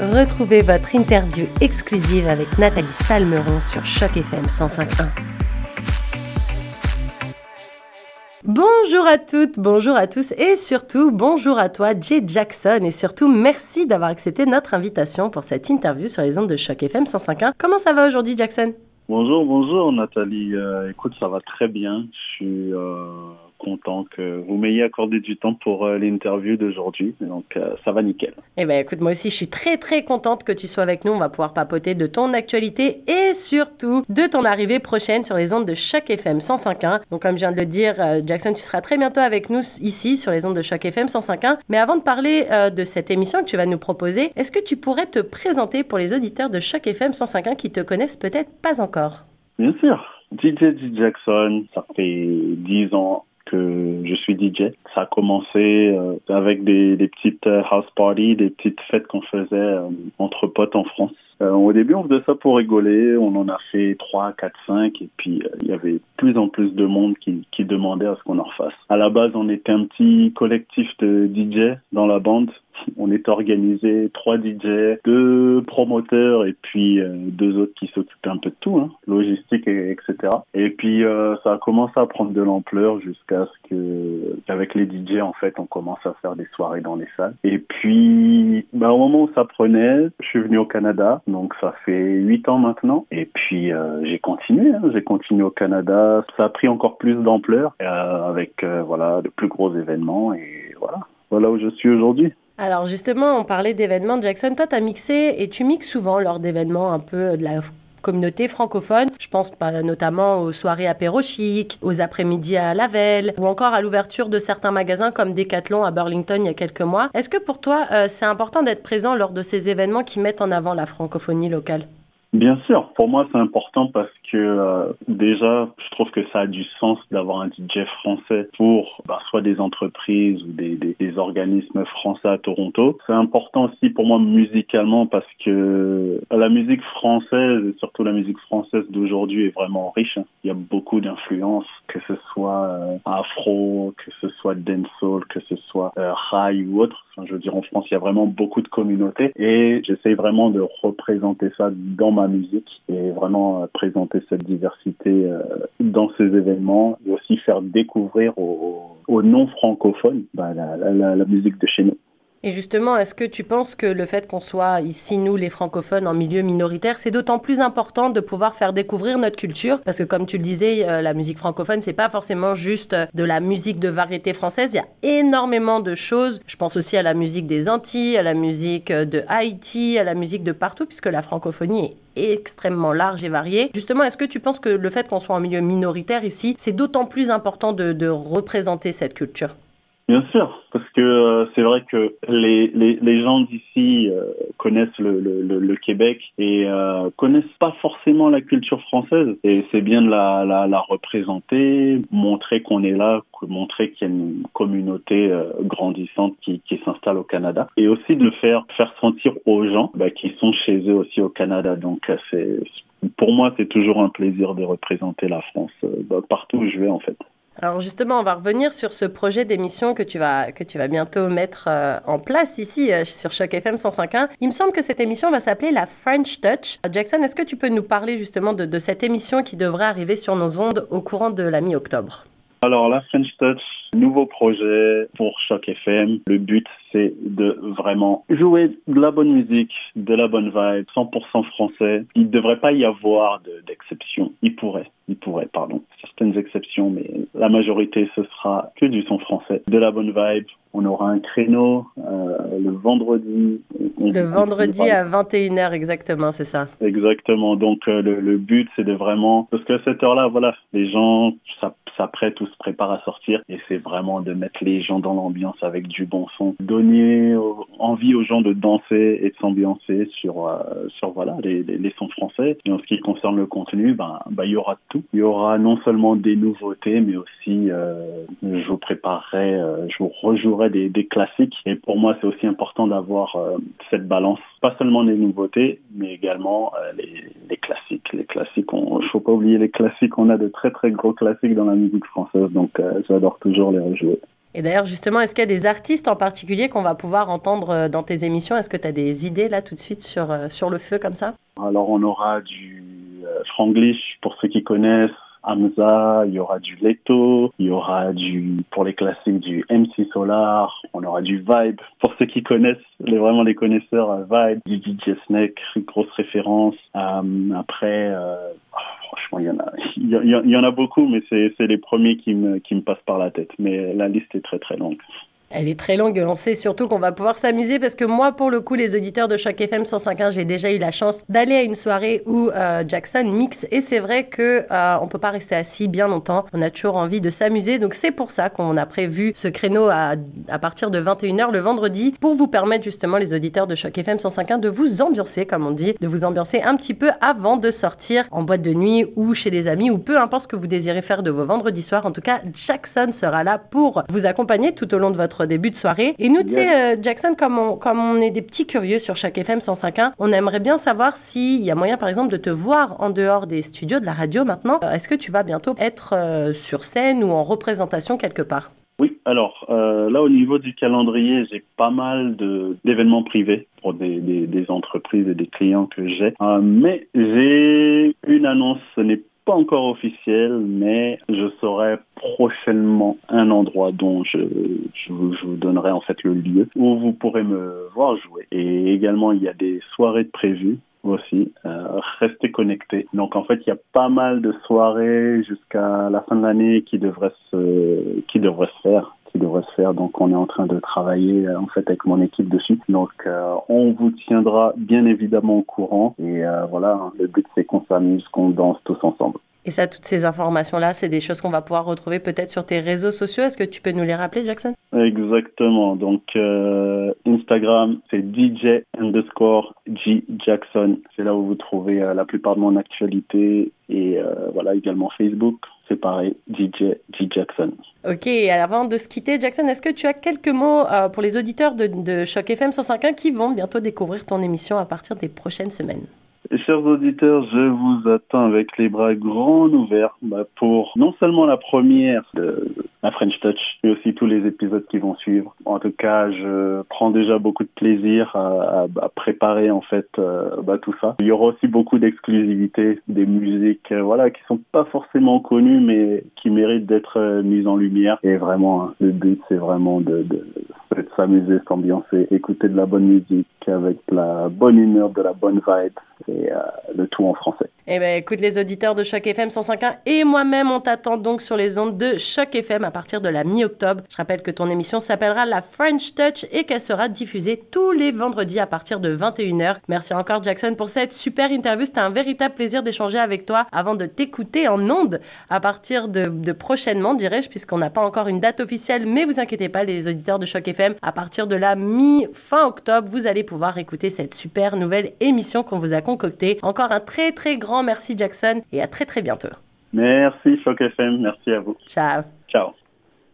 Retrouvez votre interview exclusive avec Nathalie Salmeron sur Choc FM 105.1. Bonjour à toutes, bonjour à tous et surtout bonjour à toi Jay Jackson et surtout merci d'avoir accepté notre invitation pour cette interview sur les ondes de Choc FM 105.1. Comment ça va aujourd'hui Jackson? Bonjour, bonjour Nathalie. Euh, écoute, ça va très bien. Je suis euh, content que vous m'ayez accordé du temps pour euh, l'interview d'aujourd'hui. Donc, euh, ça va nickel. Eh bien, écoute, moi aussi, je suis très, très contente que tu sois avec nous. On va pouvoir papoter de ton actualité et surtout de ton arrivée prochaine sur les ondes de Choc FM 105.1. Donc, comme je viens de le dire, euh, Jackson, tu seras très bientôt avec nous ici sur les ondes de Choc FM 105.1. Mais avant de parler de cette émission que tu vas nous proposer, est-ce que tu pourrais te présenter pour les auditeurs de Choc FM 105.1 qui te connaissent peut-être pas encore? Bien sûr. DJ Jackson, ça fait 10 ans que je suis DJ. Ça a commencé euh, avec des, des, petites euh, house parties, des petites fêtes qu'on faisait euh, entre potes en France. au début, on faisait ça pour rigoler. On en a fait 3, 4, 5. Et puis, il y avait plus en plus de monde qui, qui demandait à ce qu'on en refasse. À la base, on était un petit collectif de DJ dans la bande on est organisé trois DJ, deux promoteurs et puis euh, deux autres qui s'occupaient un peu de tout, hein, logistique et, etc. Et puis euh, ça a commencé à prendre de l'ampleur jusqu'à ce que avec les DJ en fait on commence à faire des soirées dans les salles. Et puis bah, au moment où ça prenait, je suis venu au Canada, donc ça fait huit ans maintenant. Et puis euh, j'ai continué, hein, j'ai continué au Canada. Ça a pris encore plus d'ampleur avec voilà de plus gros événements et voilà voilà où je suis aujourd'hui. Alors justement, on parlait d'événements. Jackson, toi, tu as mixé et tu mixes souvent lors d'événements un peu de la communauté francophone. Je pense pas notamment aux soirées apéro chic, aux après-midi à Lavelle ou encore à l'ouverture de certains magasins comme Decathlon à Burlington il y a quelques mois. Est-ce que pour toi, euh, c'est important d'être présent lors de ces événements qui mettent en avant la francophonie locale? Bien sûr, pour moi c'est important parce que euh, déjà je trouve que ça a du sens d'avoir un DJ français pour bah, soit des entreprises ou des, des, des, organismes français à Toronto. C'est important aussi pour moi musicalement parce que la musique française et surtout la musique française d'aujourd'hui est vraiment riche. Hein. Il y a beaucoup d'influences, que ce soit euh, afro, que ce soit dancehall, que ce soit euh, high ou autre. Enfin, je veux dire en France il y a vraiment beaucoup de communautés et j'essaie vraiment de représenter ça dans ma musique et vraiment euh, cette diversité euh, dans ces événements et aussi faire découvrir aux, non francophones bah, la musique de chez nous. Et justement, est-ce que tu penses que le fait qu'on soit ici, nous, les francophones, en milieu minoritaire, c'est d'autant plus important de pouvoir faire découvrir notre culture? Parce que comme tu le disais, euh, la musique francophone, c'est pas forcément juste euh, de la musique de variété française. Il y a énormément de choses. Je pense aussi à la musique des Antilles, à la musique euh, de Haïti, à la musique de partout, puisque la francophonie est extrêmement large et variée. Justement, est-ce que tu penses que le fait qu'on soit en milieu minoritaire ici, c'est d'autant plus important de, de représenter cette culture? Bien sûr, parce que euh, c'est vrai que les, les, les gens d'ici euh, connaissent le, le, le, Québec et euh, connaissent pas forcément la culture française. Et c'est bien de la, la, la représenter, montrer qu'on est là, montrer qu'il y a une communauté euh, grandissante qui, qui s'installe au Canada. Et aussi de le faire, faire sentir aux gens bah, qui sont chez eux aussi au Canada. Donc c'est pour moi, c'est toujours un plaisir de représenter la France bah, partout où je vais en fait. Alors justement, on va revenir sur ce projet d'émission que tu vas que tu vas bientôt mettre euh, en place ici euh, sur Choc FM 105.1. Il me semble que cette émission va s'appeler la French Touch. Jackson, est-ce que tu peux nous parler justement de, de cette émission qui devrait arriver sur nos ondes au courant de la mi-octobre? Alors la French Touch, nouveau projet pour Choc FM. Le but c'est de vraiment jouer de la bonne musique, de la bonne vibe, 100% français. Il ne devrait pas y avoir d'exception. il pourrait, il pourrait, pardon. Certaines exceptions, mais la majorité ce sera que du son français. De la bonne vibe, on aura un créneau euh, le vendredi. Le vendredi à 21h exactement, c'est ça. Exactement. Donc euh, le, le, but c'est de vraiment parce qu'à cette heure-là, voilà, les gens s'apprêtent ou se préparent à sortir. Et c'est vraiment de mettre les gens dans l'ambiance avec du bon son, donner envie aux gens de danser et de s'ambiancer sur euh, sur voilà les, les, les, sons français. Et en ce qui concerne le contenu, ben ben il y aura tout. Il y aura non seulement des nouveautés, mais aussi je vous préparerai, je vous rejouerai des, des, classiques. Et pour moi, c'est aussi important d'avoir euh, cette balance. Pas seulement les nouveautés, mais également euh, les, les, classiques. Les classiques, il faut pas oublier les classiques. On a de très très gros classiques dans la musique française, donc euh, j'adore toujours les rejouer. Et d'ailleurs, justement, est-ce qu'il y a des artistes en particulier qu'on va pouvoir entendre euh, dans tes émissions? Est-ce que tu as des idées là tout de suite sur, euh, sur le feu comme ça? Alors, on aura du euh, Franglish pour ceux qui connaissent. Hamza, il y aura du Leto, il y aura du, pour les classiques, du MC Solar, on aura du Vibe, pour ceux qui connaissent, les, vraiment les connaisseurs, Vibe, du DJ grosse référence. après, franchement, il y en a, il y, en a beaucoup, mais c'est les premiers qui me, qui me passent par la tête. Mais la liste est très très longue. Elle est très longue. On sait surtout qu'on va pouvoir s'amuser parce que moi, pour le coup, les auditeurs de Choc FM 105.1, j'ai déjà eu la chance d'aller à une soirée où euh, Jackson mixe et c'est vrai que euh, peut pas rester assis bien longtemps. On a toujours envie de s'amuser. Donc c'est pour ça qu'on a prévu ce créneau à, à partir de 21h le vendredi pour vous permettre justement les auditeurs de Choc FM 105.1 de vous ambiancer, comme on dit, de vous ambiancer un petit peu avant de sortir en boîte de nuit ou chez des amis ou peu importe ce que vous désirez faire de vos vendredis soirs. En tout cas, Jackson sera là pour vous accompagner tout au long de votre début de soirée. Et nous, tu sais, euh, Jackson, comme on, comme on est des petits curieux sur chaque FM 105.1, on aimerait bien savoir s'il y a moyen, par exemple, de te voir en dehors des studios de la radio maintenant. Euh, est-ce que tu vas bientôt être euh, sur scène ou en représentation quelque part? Oui, alors là au niveau du calendrier, j'ai pas mal d'événements privés pour des, des, entreprises et des clients que j'ai. mais j'ai une annonce, ce n'est pas encore officiel, mais je saurai prochainement un endroit dont je, vous donnerai en fait le lieu où vous pourrez me voir jouer. Et également, il y a des soirées de prévues aussi. Euh, restez connectés. Donc en fait, il y a pas mal de soirées jusqu'à la fin de l'année qui devraient se qui devraient se faire qui devrait se faire. Donc on est en train de travailler euh, en fait avec mon équipe dessus. Donc euh, on vous tiendra bien évidemment au courant. Et euh, voilà, hein, le but c'est qu'on s'amuse, qu'on danse tous ensemble. Et ça, toutes ces informations-là, c'est des choses qu'on va pouvoir retrouver peut-être sur tes réseaux sociaux. Est-ce que tu peux nous les rappeler, Jackson? Exactement. Donc, Instagram, c'est DJ underscore G Jackson. C'est là où vous trouvez la plupart de mon actualité. Et voilà, également Facebook, c'est pareil, DJ G Jackson. Ok, avant de se quitter, Jackson, est-ce que tu as quelques mots euh, pour les auditeurs de, de Choc FM 105.1 qui vont bientôt découvrir ton émission à partir des prochaines semaines? Chers auditeurs, je vous attends avec les bras grands ouverts bah, pour non seulement la première de la French Touch, mais aussi tous les épisodes qui vont suivre. En tout cas, je prends déjà beaucoup de plaisir à, préparer en fait euh, bah, tout ça. Il y aura aussi beaucoup d'exclusivité, des musiques, euh, voilà, qui sont pas forcément connues, mais qui méritent d'être euh, mises en lumière. Et vraiment, hein, le but, c'est vraiment de, de, de s'amuser, s'ambiancer, écouter de la bonne musique avec la bonne humeur, de la bonne vibe euh, le tout en français. Eh bien, écoute les auditeurs de Choc FM 105.1 et moi-même, on t'attend donc sur les ondes de Choc FM à partir de la mi-octobre. Je rappelle que ton émission s'appellera La French Touch et qu'elle sera diffusée tous les vendredis à partir de 21h. Merci encore Jackson pour cette super interview. C'était un véritable plaisir d'échanger avec toi avant de t'écouter en ondes à partir de, de prochainement, dirais-je, puisqu'on n'a pas encore une date officielle. Mais vous inquiétez pas, les auditeurs de Choc FM, à partir de la mi-fin octobre, vous allez pouvoir écouter cette super nouvelle émission qu'on vous a concoctée. Encore un très très grand merci Jackson et à très très bientôt. Merci Choc FM, merci à vous. Ciao. Ciao.